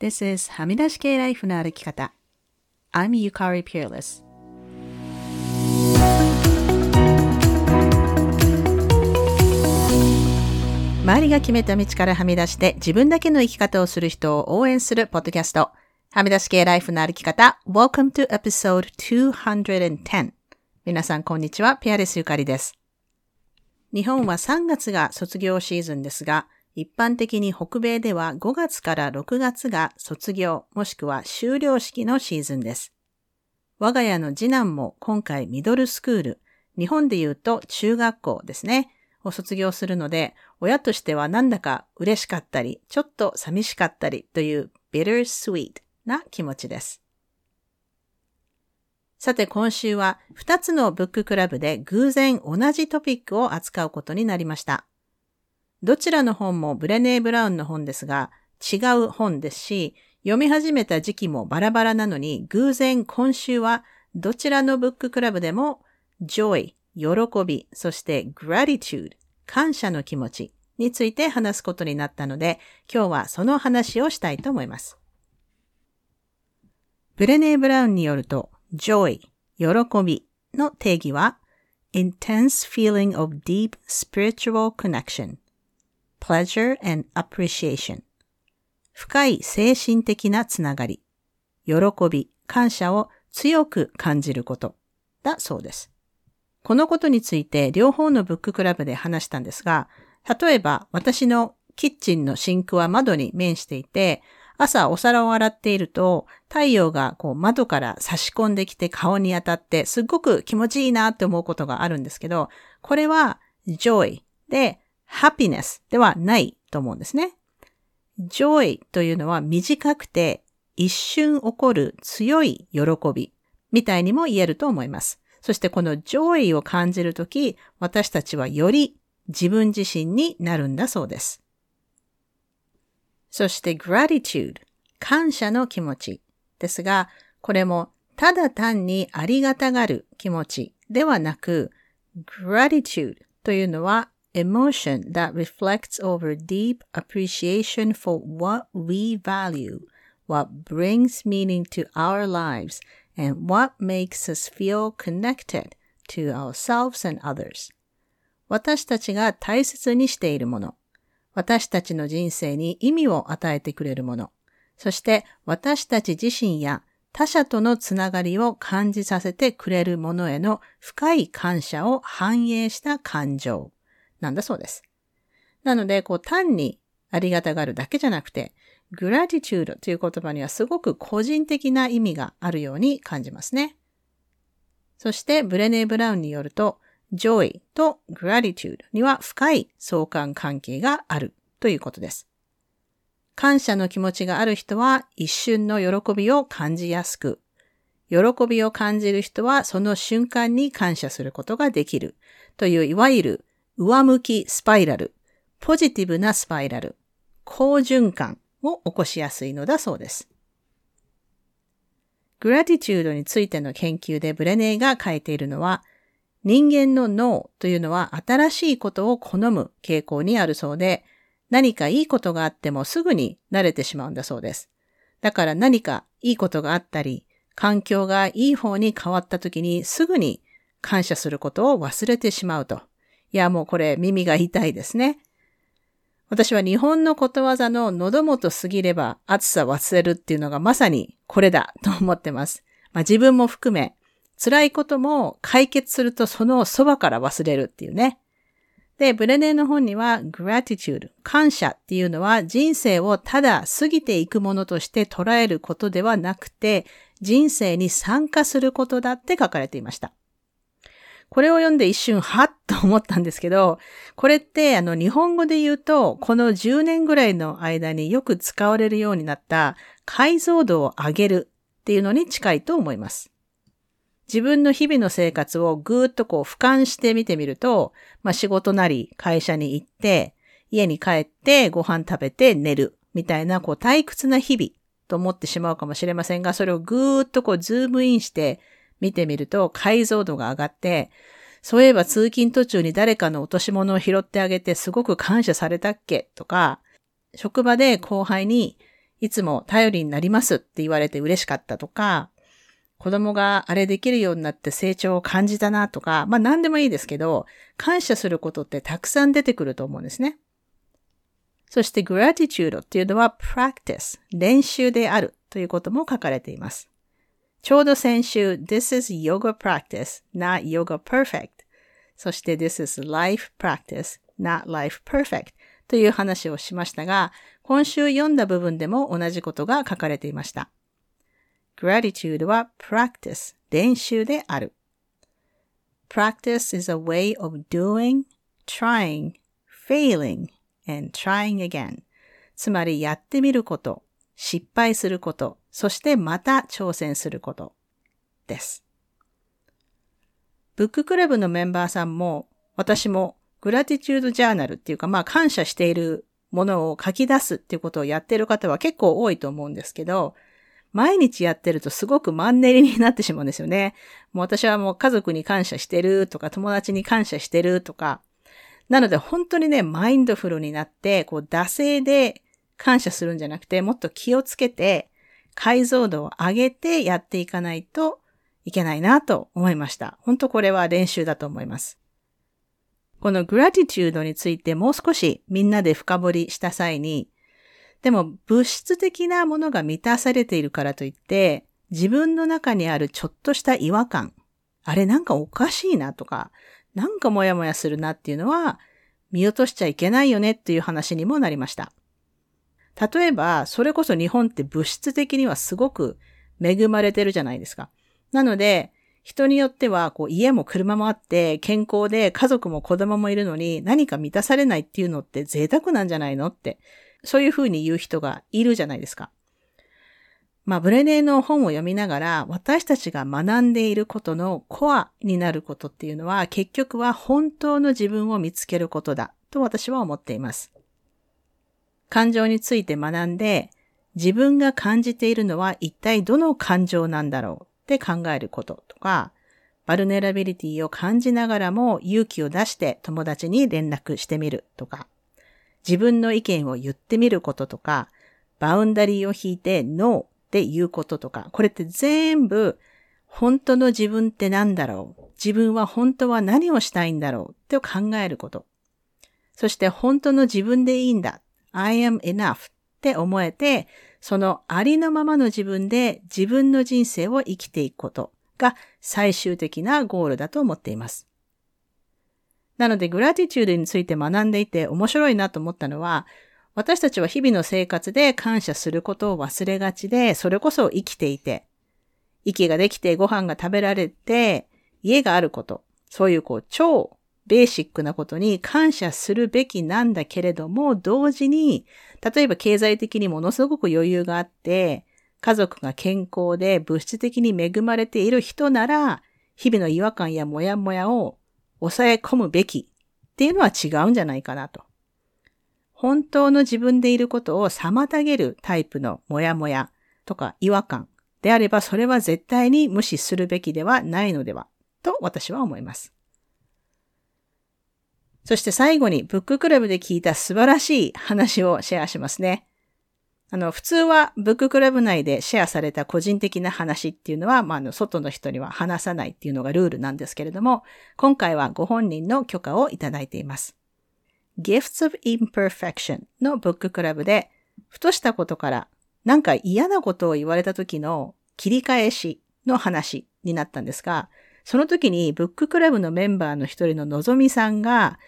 This is はみ出し系ライフの歩き方。I'm Yukari Peerless. 周りが決めた道からはみ出して自分だけの生き方をする人を応援するポッドキャスト。はみ出し系ライフの歩き方。Welcome to episode 210. 皆さんこんにちは。ピアレスゆかりです。日本は3月が卒業シーズンですが、一般的に北米では5月から6月が卒業もしくは修了式のシーズンです。我が家の次男も今回ミドルスクール、日本で言うと中学校ですね、を卒業するので、親としてはなんだか嬉しかったり、ちょっと寂しかったりという bittersweet な気持ちです。さて今週は2つのブッククラブで偶然同じトピックを扱うことになりました。どちらの本もブレネー・ブラウンの本ですが、違う本ですし、読み始めた時期もバラバラなのに、偶然今週はどちらのブッククラブでも、joy、喜び、そして gratitude、感謝の気持ちについて話すことになったので、今日はその話をしたいと思います。ブレネー・ブラウンによると、joy、喜びの定義は、intense feeling of deep spiritual connection pleasure and appreciation. 深い精神的なつながり、喜び、感謝を強く感じること。だそうです。このことについて両方のブッククラブで話したんですが、例えば私のキッチンのシンクは窓に面していて、朝お皿を洗っていると太陽がこう窓から差し込んできて顔に当たってすっごく気持ちいいなって思うことがあるんですけど、これは joy で happiness ではないと思うんですね。joy というのは短くて一瞬起こる強い喜びみたいにも言えると思います。そしてこの joy を感じるとき、私たちはより自分自身になるんだそうです。そして gratitude、感謝の気持ちですが、これもただ単にありがたがる気持ちではなく、gratitude というのは emotion that reflects over deep appreciation for what we value, what brings meaning to our lives, and what makes us feel connected to ourselves and others. 私たちが大切にしているもの、私たちの人生に意味を与えてくれるもの、そして私たち自身や他者とのつながりを感じさせてくれるものへの深い感謝を反映した感情。なんだそうです。なので、こう単にありがたがるだけじゃなくて、gratitude という言葉にはすごく個人的な意味があるように感じますね。そして、ブレネー・ブラウンによると、joy と gratitude には深い相関関係があるということです。感謝の気持ちがある人は一瞬の喜びを感じやすく、喜びを感じる人はその瞬間に感謝することができるといういわゆる上向きスパイラル、ポジティブなスパイラル、好循環を起こしやすいのだそうです。グラティチュードについての研究でブレネーが書いているのは、人間の脳というのは新しいことを好む傾向にあるそうで、何かいいことがあってもすぐに慣れてしまうんだそうです。だから何かいいことがあったり、環境がいい方に変わった時にすぐに感謝することを忘れてしまうと。いや、もうこれ耳が痛いですね。私は日本のことわざの喉元過ぎれば暑さ忘れるっていうのがまさにこれだと思ってます。まあ、自分も含め、辛いことも解決するとそのそばから忘れるっていうね。で、ブレネーの本には gratitude、感謝っていうのは人生をただ過ぎていくものとして捉えることではなくて、人生に参加することだって書かれていました。これを読んで一瞬、はっと思ったんですけど、これってあの日本語で言うと、この10年ぐらいの間によく使われるようになった解像度を上げるっていうのに近いと思います。自分の日々の生活をぐーっとこう俯瞰して見てみると、まあ仕事なり会社に行って、家に帰ってご飯食べて寝るみたいなこう退屈な日々と思ってしまうかもしれませんが、それをぐーっとこうズームインして見てみると解像度が上がって、そういえば通勤途中に誰かの落とし物を拾ってあげてすごく感謝されたっけとか、職場で後輩に、いつも頼りになりますって言われて嬉しかったとか、子供があれできるようになって成長を感じたなとか、まあ何でもいいですけど、感謝することってたくさん出てくると思うんですね。そして gratitude っていうのは practice、練習であるということも書かれています。ちょうど先週、this is yoga practice, not yoga perfect. そして this is life practice, not life perfect という話をしましたが、今週読んだ部分でも同じことが書かれていました。gratitude は practice 練習である。practice is a way of doing, trying, failing, and trying again. つまりやってみること、失敗すること、そしてまた挑戦することです。ブッククラブのメンバーさんも、私もグラティチュードジャーナルっていうか、まあ感謝しているものを書き出すっていうことをやってる方は結構多いと思うんですけど、毎日やってるとすごくマンネリになってしまうんですよね。もう私はもう家族に感謝してるとか、友達に感謝してるとか。なので本当にね、マインドフルになって、こう、惰性で感謝するんじゃなくて、もっと気をつけて、解像度を上げてやっていかないといけないなと思いました。本当これは練習だと思います。このグラティチュードについてもう少しみんなで深掘りした際に、でも物質的なものが満たされているからといって、自分の中にあるちょっとした違和感、あれなんかおかしいなとか、なんかモヤモヤするなっていうのは見落としちゃいけないよねっていう話にもなりました。例えば、それこそ日本って物質的にはすごく恵まれてるじゃないですか。なので、人によっては、こう、家も車もあって、健康で家族も子供もいるのに、何か満たされないっていうのって贅沢なんじゃないのって、そういうふうに言う人がいるじゃないですか。まあ、ブレネーの本を読みながら、私たちが学んでいることのコアになることっていうのは、結局は本当の自分を見つけることだ、と私は思っています。感情について学んで、自分が感じているのは一体どの感情なんだろうって考えることとか、バルネラビリティを感じながらも勇気を出して友達に連絡してみるとか、自分の意見を言ってみることとか、バウンダリーを引いてノーって言うこととか、これって全部本当の自分って何だろう？自分は本当は何をしたいんだろう？って考えること。そして本当の自分でいいんだ。I am enough って思えて、そのありのままの自分で自分の人生を生きていくことが最終的なゴールだと思っています。なので、グラティチュードについて学んでいて面白いなと思ったのは、私たちは日々の生活で感謝することを忘れがちで、それこそ生きていて、息ができてご飯が食べられて、家があること、そういうこう超ベーシックなことに感謝するべきなんだけれども、同時に、例えば経済的にものすごく余裕があって、家族が健康で物質的に恵まれている人なら、日々の違和感やモヤモヤを抑え込むべきっていうのは違うんじゃないかなと。本当の自分でいることを妨げるタイプのモヤモヤとか違和感であれば、それは絶対に無視するべきではないのでは、と私は思います。そして最後にブッククラブで聞いた素晴らしい話をシェアしますね。あの、普通はブッククラブ内でシェアされた個人的な話っていうのは、まあ、あの、外の人には話さないっていうのがルールなんですけれども、今回はご本人の許可をいただいています。Gifts of Imperfection のブッククラブで、ふとしたことからなんか嫌なことを言われた時の切り返しの話になったんですが、その時にブッククラブのメンバーの一人ののぞみさんが、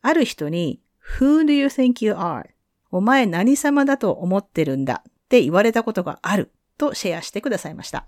ある人に Who do you think you are? お前何様だと思ってるんだって言われたことがあるとシェアしてくださいました。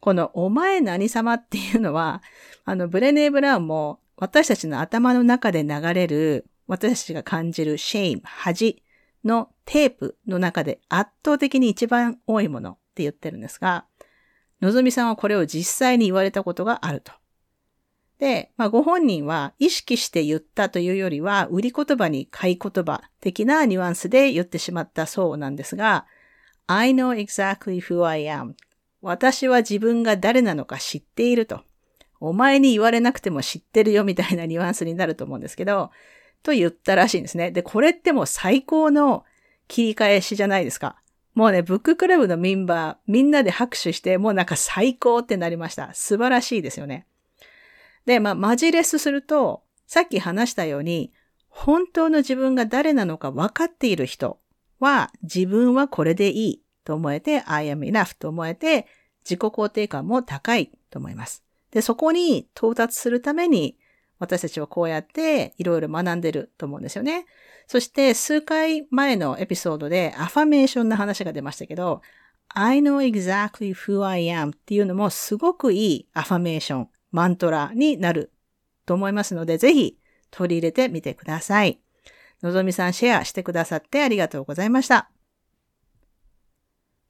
このお前何様っていうのは、あのブレネー・ブラウンも私たちの頭の中で流れる私たちが感じる shame、恥のテープの中で圧倒的に一番多いものって言ってるんですが、のぞみさんはこれを実際に言われたことがあると。で、まあ、ご本人は意識して言ったというよりは、売り言葉に買い言葉的なニュアンスで言ってしまったそうなんですが、I know exactly who I am. 私は自分が誰なのか知っていると。お前に言われなくても知ってるよみたいなニュアンスになると思うんですけど、と言ったらしいんですね。で、これってもう最高の切り返しじゃないですか。もうね、ブッククラブのメンバー、みんなで拍手して、もうなんか最高ってなりました。素晴らしいですよね。で、まあ、マジレスすると、さっき話したように、本当の自分が誰なのか分かっている人は、自分はこれでいいと思えて、I am enough と思えて、自己肯定感も高いと思います。で、そこに到達するために、私たちはこうやっていろいろ学んでると思うんですよね。そして数回前のエピソードでアファメーションの話が出ましたけど、I know exactly who I am っていうのもすごくいいアファメーション、マントラになると思いますので、ぜひ取り入れてみてください。のぞみさんシェアしてくださってありがとうございました。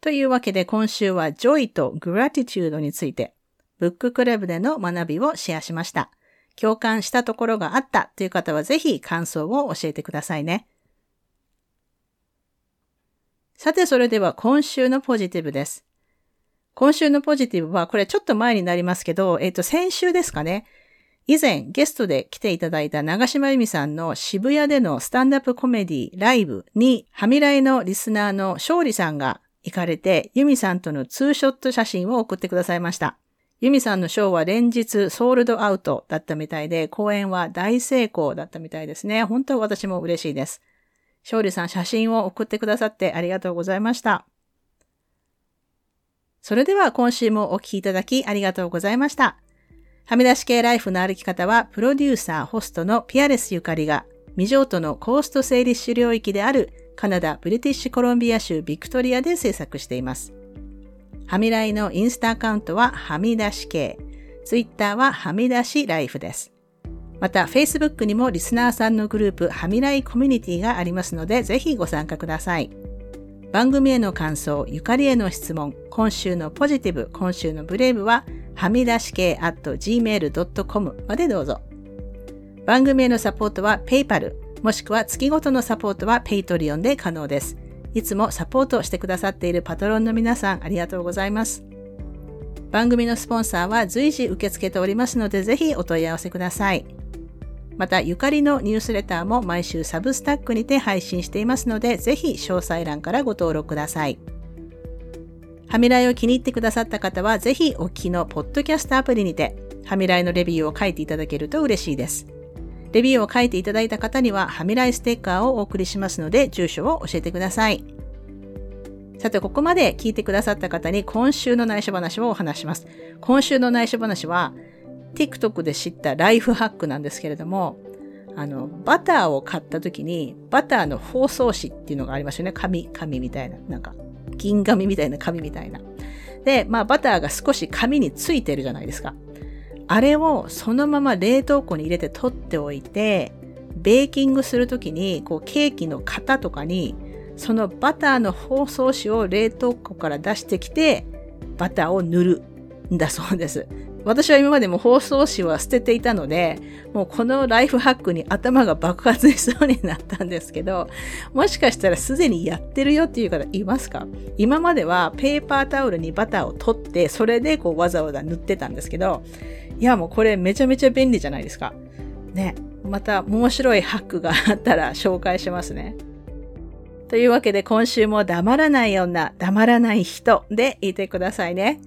というわけで今週は Joy と Gratitude について、ブッククラブでの学びをシェアしました。共感したところがあったという方はぜひ感想を教えてくださいね。さて、それでは今週のポジティブです。今週のポジティブは、これちょっと前になりますけど、えっ、ー、と、先週ですかね。以前ゲストで来ていただいた長島由美さんの渋谷でのスタンダップコメディライブに、はみらいのリスナーの勝利さんが行かれて、由美さんとのツーショット写真を送ってくださいました。ユミさんのショーは連日ソールドアウトだったみたいで、公演は大成功だったみたいですね。本当私も嬉しいです。勝利さん写真を送ってくださってありがとうございました。それでは今週もお聴きいただきありがとうございました。はみ出し系ライフの歩き方は、プロデューサー、ホストのピアレスゆかりが、未譲渡のコースト整理主領域であるカナダ・ブリティッシュコロンビア州ビクトリアで制作しています。はみらいのインスタアカウントははみ出し系。ツイッターははみ出しライフです。また、Facebook にもリスナーさんのグループ、はみらいコミュニティがありますので、ぜひご参加ください。番組への感想、ゆかりへの質問、今週のポジティブ、今週のブレイブは、はみ出し系 at gmail.com までどうぞ。番組へのサポートは PayPal、もしくは月ごとのサポートは Patreon で可能です。いつもサポートしてくださっているパトロンの皆さんありがとうございます。番組のスポンサーは随時受け付けておりますので、ぜひお問い合わせください。また、ゆかりのニュースレターも毎週サブスタックにて配信していますので、ぜひ詳細欄からご登録ください。はみらいを気に入ってくださった方は、ぜひお聞きのポッドキャストアプリにて、はみらいのレビューを書いていただけると嬉しいです。レビューを書いていただいた方には、はみらいステッカーをお送りしますので、住所を教えてください。さて、ここまで聞いてくださった方に今週の内緒話をお話します。今週の内緒話は、TikTok で知ったライフハックなんですけれども、あの、バターを買った時に、バターの包装紙っていうのがありますよね。紙、紙みたいな。なんか、銀紙みたいな紙みたいな。で、まあ、バターが少し紙についてるじゃないですか。あれをそのまま冷凍庫に入れて取っておいて、ベーキングするときに、こう、ケーキの型とかに、そのバターの包装紙を冷凍庫から出してきて、バターを塗るんだそうです。私は今までも包装紙は捨てていたので、もうこのライフハックに頭が爆発しそうになったんですけど、もしかしたらすでにやってるよっていう方いますか？今まではペーパータオルにバターを取って、それでこうわざわざ塗ってたんですけど、いや、もうこれめちゃめちゃ便利じゃないですか。ね。また面白いハックがあったら紹介しますね。というわけで今週も黙らない女、黙らない人でいてくださいね。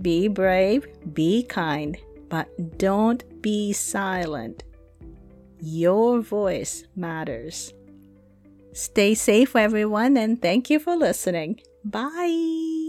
Be brave, be kind, but don't be silent. Your voice matters. Stay safe, everyone, and thank you for listening. Bye.